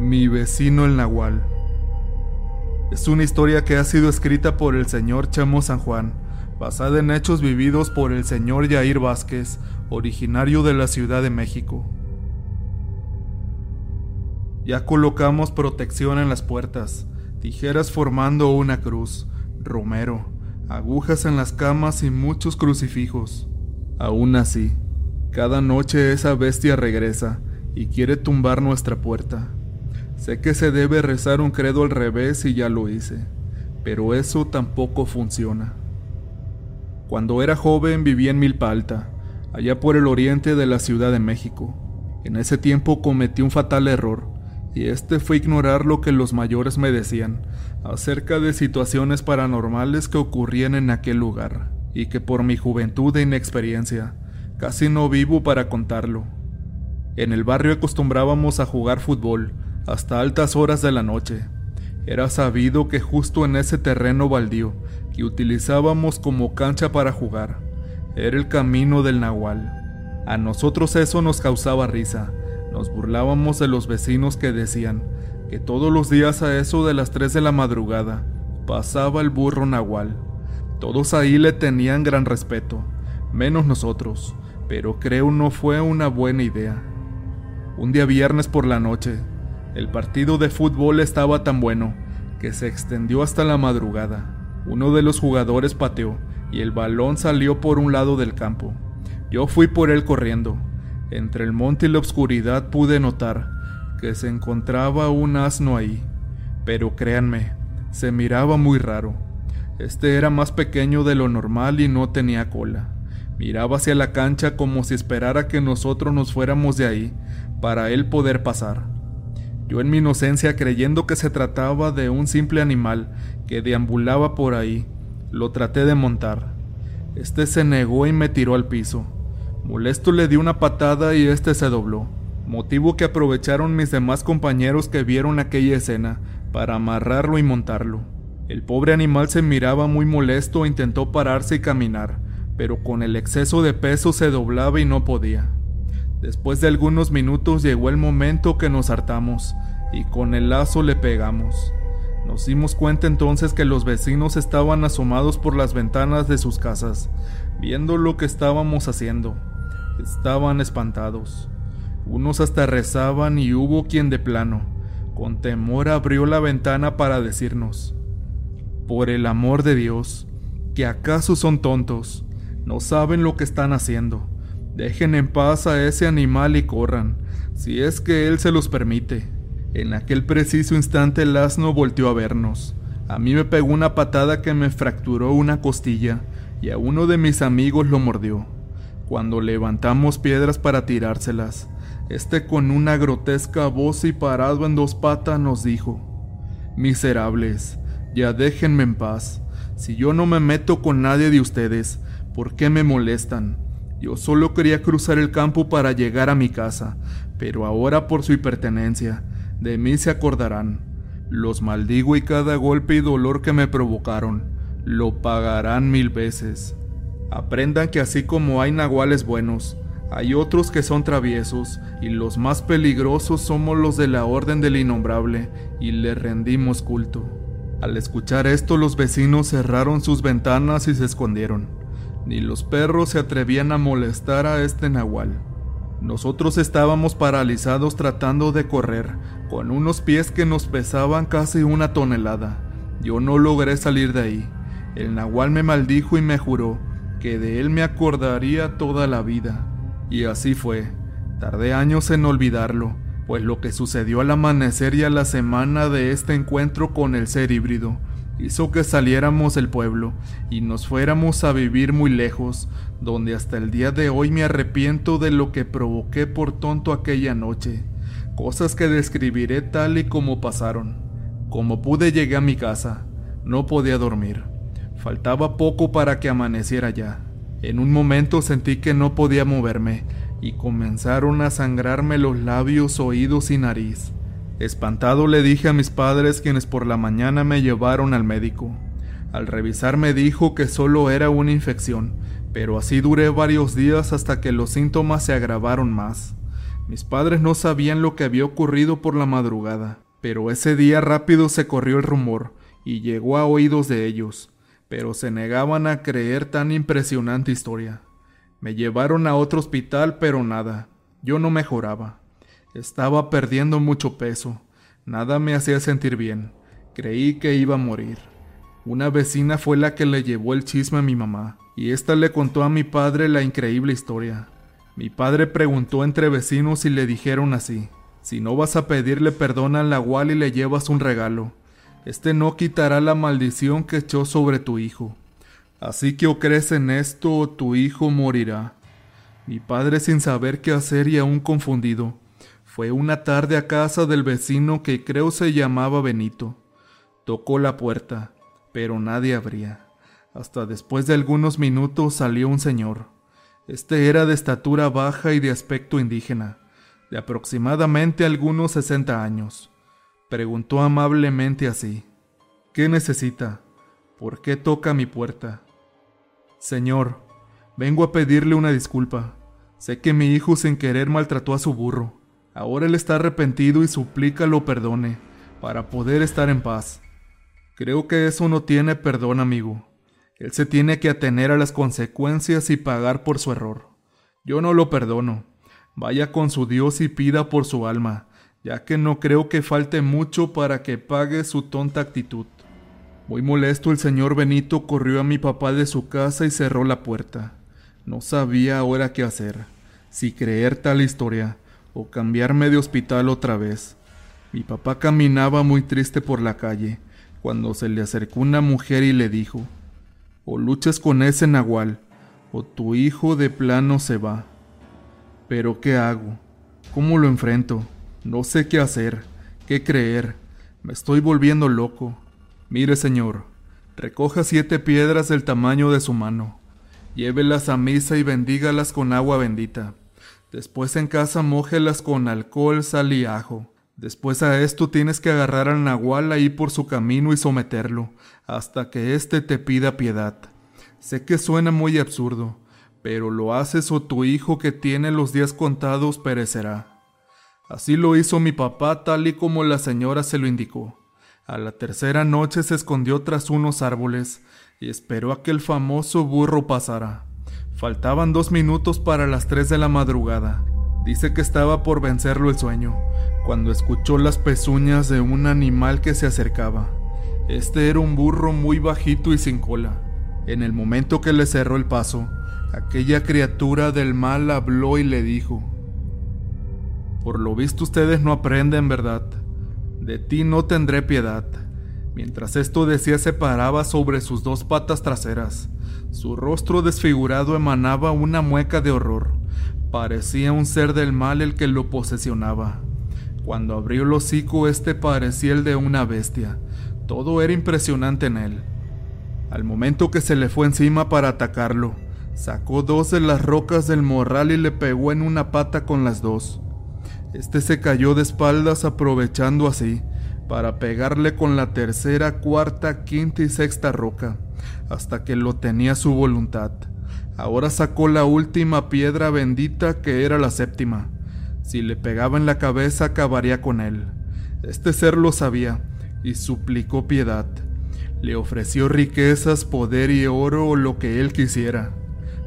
Mi vecino el Nahual. Es una historia que ha sido escrita por el señor Chamo San Juan, basada en hechos vividos por el señor Yair Vázquez, originario de la Ciudad de México. Ya colocamos protección en las puertas, tijeras formando una cruz, romero, agujas en las camas y muchos crucifijos. Aún así, cada noche esa bestia regresa y quiere tumbar nuestra puerta. Sé que se debe rezar un credo al revés y ya lo hice, pero eso tampoco funciona. Cuando era joven vivía en Milpa Alta, allá por el oriente de la Ciudad de México. En ese tiempo cometí un fatal error, y este fue ignorar lo que los mayores me decían acerca de situaciones paranormales que ocurrían en aquel lugar, y que por mi juventud e inexperiencia casi no vivo para contarlo. En el barrio acostumbrábamos a jugar fútbol hasta altas horas de la noche. Era sabido que justo en ese terreno baldío que utilizábamos como cancha para jugar, era el camino del Nahual. A nosotros eso nos causaba risa. Nos burlábamos de los vecinos que decían que todos los días a eso de las 3 de la madrugada pasaba el burro Nahual. Todos ahí le tenían gran respeto, menos nosotros, pero creo no fue una buena idea. Un día viernes por la noche, el partido de fútbol estaba tan bueno que se extendió hasta la madrugada. Uno de los jugadores pateó y el balón salió por un lado del campo. Yo fui por él corriendo. Entre el monte y la oscuridad pude notar que se encontraba un asno ahí, pero créanme, se miraba muy raro. Este era más pequeño de lo normal y no tenía cola. Miraba hacia la cancha como si esperara que nosotros nos fuéramos de ahí para él poder pasar. Yo en mi inocencia creyendo que se trataba de un simple animal que deambulaba por ahí, lo traté de montar. Este se negó y me tiró al piso. Molesto le di una patada y este se dobló, motivo que aprovecharon mis demás compañeros que vieron aquella escena para amarrarlo y montarlo. El pobre animal se miraba muy molesto e intentó pararse y caminar, pero con el exceso de peso se doblaba y no podía. Después de algunos minutos llegó el momento que nos hartamos y con el lazo le pegamos. Nos dimos cuenta entonces que los vecinos estaban asomados por las ventanas de sus casas, viendo lo que estábamos haciendo. Estaban espantados. Unos hasta rezaban y hubo quien de plano, con temor abrió la ventana para decirnos, por el amor de Dios, que acaso son tontos, no saben lo que están haciendo. Dejen en paz a ese animal y corran, si es que él se los permite. En aquel preciso instante el asno volteó a vernos. A mí me pegó una patada que me fracturó una costilla y a uno de mis amigos lo mordió. Cuando levantamos piedras para tirárselas, este con una grotesca voz y parado en dos patas nos dijo, Miserables, ya déjenme en paz. Si yo no me meto con nadie de ustedes, ¿Por qué me molestan? Yo solo quería cruzar el campo para llegar a mi casa, pero ahora por su hipertenencia, de mí se acordarán. Los maldigo y cada golpe y dolor que me provocaron, lo pagarán mil veces. Aprendan que así como hay nahuales buenos, hay otros que son traviesos, y los más peligrosos somos los de la Orden del Innombrable, y le rendimos culto. Al escuchar esto los vecinos cerraron sus ventanas y se escondieron ni los perros se atrevían a molestar a este nahual. Nosotros estábamos paralizados tratando de correr, con unos pies que nos pesaban casi una tonelada. Yo no logré salir de ahí. El nahual me maldijo y me juró que de él me acordaría toda la vida. Y así fue. Tardé años en olvidarlo, pues lo que sucedió al amanecer y a la semana de este encuentro con el ser híbrido hizo que saliéramos del pueblo y nos fuéramos a vivir muy lejos, donde hasta el día de hoy me arrepiento de lo que provoqué por tonto aquella noche, cosas que describiré tal y como pasaron. Como pude llegué a mi casa, no podía dormir. Faltaba poco para que amaneciera ya. En un momento sentí que no podía moverme y comenzaron a sangrarme los labios, oídos y nariz. Espantado le dije a mis padres quienes por la mañana me llevaron al médico. Al revisar me dijo que solo era una infección, pero así duré varios días hasta que los síntomas se agravaron más. Mis padres no sabían lo que había ocurrido por la madrugada, pero ese día rápido se corrió el rumor y llegó a oídos de ellos, pero se negaban a creer tan impresionante historia. Me llevaron a otro hospital, pero nada, yo no mejoraba. Estaba perdiendo mucho peso, nada me hacía sentir bien, creí que iba a morir. Una vecina fue la que le llevó el chisme a mi mamá, y ésta le contó a mi padre la increíble historia. Mi padre preguntó entre vecinos y le dijeron así, si no vas a pedirle perdón al nahual y le llevas un regalo, este no quitará la maldición que echó sobre tu hijo. Así que o crees en esto o tu hijo morirá. Mi padre sin saber qué hacer y aún confundido, fue una tarde a casa del vecino que creo se llamaba Benito. Tocó la puerta, pero nadie abría. Hasta después de algunos minutos salió un señor. Este era de estatura baja y de aspecto indígena, de aproximadamente algunos sesenta años. Preguntó amablemente así. ¿Qué necesita? ¿Por qué toca mi puerta? Señor, vengo a pedirle una disculpa. Sé que mi hijo sin querer maltrató a su burro. Ahora él está arrepentido y suplica lo perdone, para poder estar en paz. Creo que eso no tiene perdón, amigo. Él se tiene que atener a las consecuencias y pagar por su error. Yo no lo perdono. Vaya con su Dios y pida por su alma ya que no creo que falte mucho para que pague su tonta actitud. Muy molesto el señor Benito corrió a mi papá de su casa y cerró la puerta. No sabía ahora qué hacer, si creer tal historia o cambiarme de hospital otra vez. Mi papá caminaba muy triste por la calle, cuando se le acercó una mujer y le dijo, o luchas con ese nahual, o tu hijo de plano se va. Pero ¿qué hago? ¿Cómo lo enfrento? No sé qué hacer, qué creer. Me estoy volviendo loco. Mire, señor, recoja siete piedras del tamaño de su mano. Llévelas a misa y bendígalas con agua bendita. Después en casa mójelas con alcohol, sal y ajo. Después a esto tienes que agarrar al nahual ahí por su camino y someterlo, hasta que éste te pida piedad. Sé que suena muy absurdo, pero lo haces o tu hijo que tiene los días contados perecerá. Así lo hizo mi papá tal y como la señora se lo indicó. A la tercera noche se escondió tras unos árboles y esperó a que el famoso burro pasara. Faltaban dos minutos para las tres de la madrugada. Dice que estaba por vencerlo el sueño, cuando escuchó las pezuñas de un animal que se acercaba. Este era un burro muy bajito y sin cola. En el momento que le cerró el paso, aquella criatura del mal habló y le dijo, por lo visto ustedes no aprenden, ¿verdad? De ti no tendré piedad. Mientras esto decía se paraba sobre sus dos patas traseras. Su rostro desfigurado emanaba una mueca de horror. Parecía un ser del mal el que lo posesionaba. Cuando abrió el hocico, este parecía el de una bestia. Todo era impresionante en él. Al momento que se le fue encima para atacarlo, sacó dos de las rocas del morral y le pegó en una pata con las dos. Este se cayó de espaldas aprovechando así para pegarle con la tercera, cuarta, quinta y sexta roca, hasta que lo tenía su voluntad. Ahora sacó la última piedra bendita que era la séptima. Si le pegaba en la cabeza acabaría con él. Este ser lo sabía y suplicó piedad. Le ofreció riquezas, poder y oro o lo que él quisiera,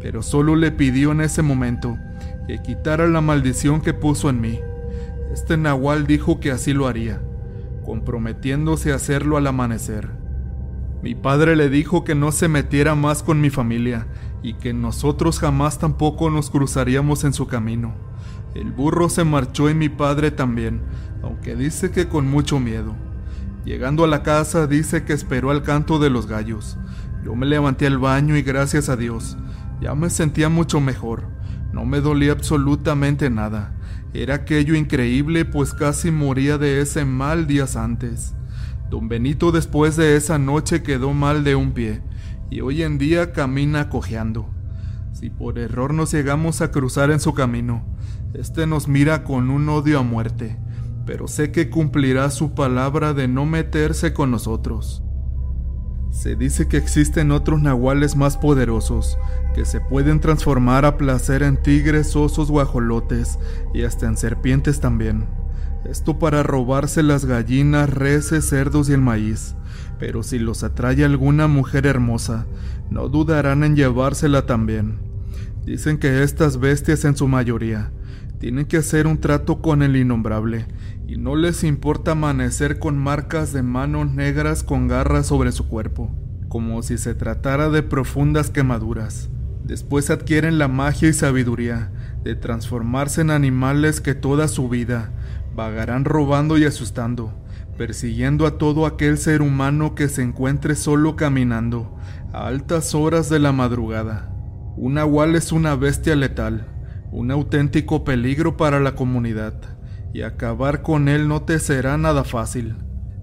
pero solo le pidió en ese momento que quitara la maldición que puso en mí. Este nahual dijo que así lo haría, comprometiéndose a hacerlo al amanecer. Mi padre le dijo que no se metiera más con mi familia y que nosotros jamás tampoco nos cruzaríamos en su camino. El burro se marchó y mi padre también, aunque dice que con mucho miedo. Llegando a la casa dice que esperó al canto de los gallos. Yo me levanté al baño y gracias a Dios, ya me sentía mucho mejor. No me dolía absolutamente nada. Era aquello increíble, pues casi moría de ese mal días antes. Don Benito después de esa noche quedó mal de un pie, y hoy en día camina cojeando. Si por error nos llegamos a cruzar en su camino, este nos mira con un odio a muerte, pero sé que cumplirá su palabra de no meterse con nosotros. Se dice que existen otros nahuales más poderosos, que se pueden transformar a placer en tigres, osos, guajolotes y hasta en serpientes también. Esto para robarse las gallinas, reses, cerdos y el maíz. Pero si los atrae alguna mujer hermosa, no dudarán en llevársela también. Dicen que estas bestias en su mayoría tienen que hacer un trato con el innombrable y no les importa amanecer con marcas de manos negras con garras sobre su cuerpo, como si se tratara de profundas quemaduras. Después adquieren la magia y sabiduría de transformarse en animales que toda su vida vagarán robando y asustando, persiguiendo a todo aquel ser humano que se encuentre solo caminando a altas horas de la madrugada. Un nahual es una bestia letal, un auténtico peligro para la comunidad y acabar con él no te será nada fácil.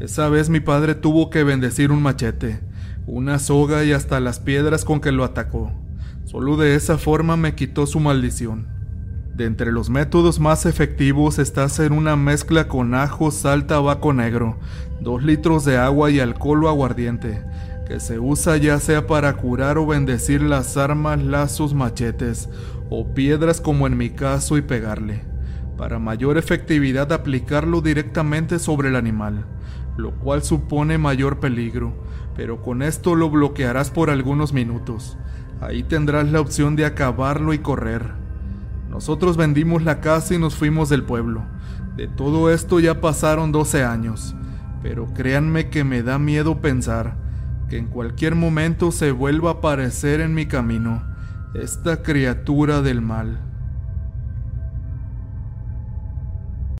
Esa vez mi padre tuvo que bendecir un machete, una soga y hasta las piedras con que lo atacó. Solo de esa forma me quitó su maldición. De entre los métodos más efectivos está hacer una mezcla con ajo, sal, tabaco negro, dos litros de agua y alcohol o aguardiente, que se usa ya sea para curar o bendecir las armas, lazos, machetes o piedras como en mi caso y pegarle para mayor efectividad aplicarlo directamente sobre el animal, lo cual supone mayor peligro, pero con esto lo bloquearás por algunos minutos. Ahí tendrás la opción de acabarlo y correr. Nosotros vendimos la casa y nos fuimos del pueblo. De todo esto ya pasaron 12 años, pero créanme que me da miedo pensar que en cualquier momento se vuelva a aparecer en mi camino esta criatura del mal.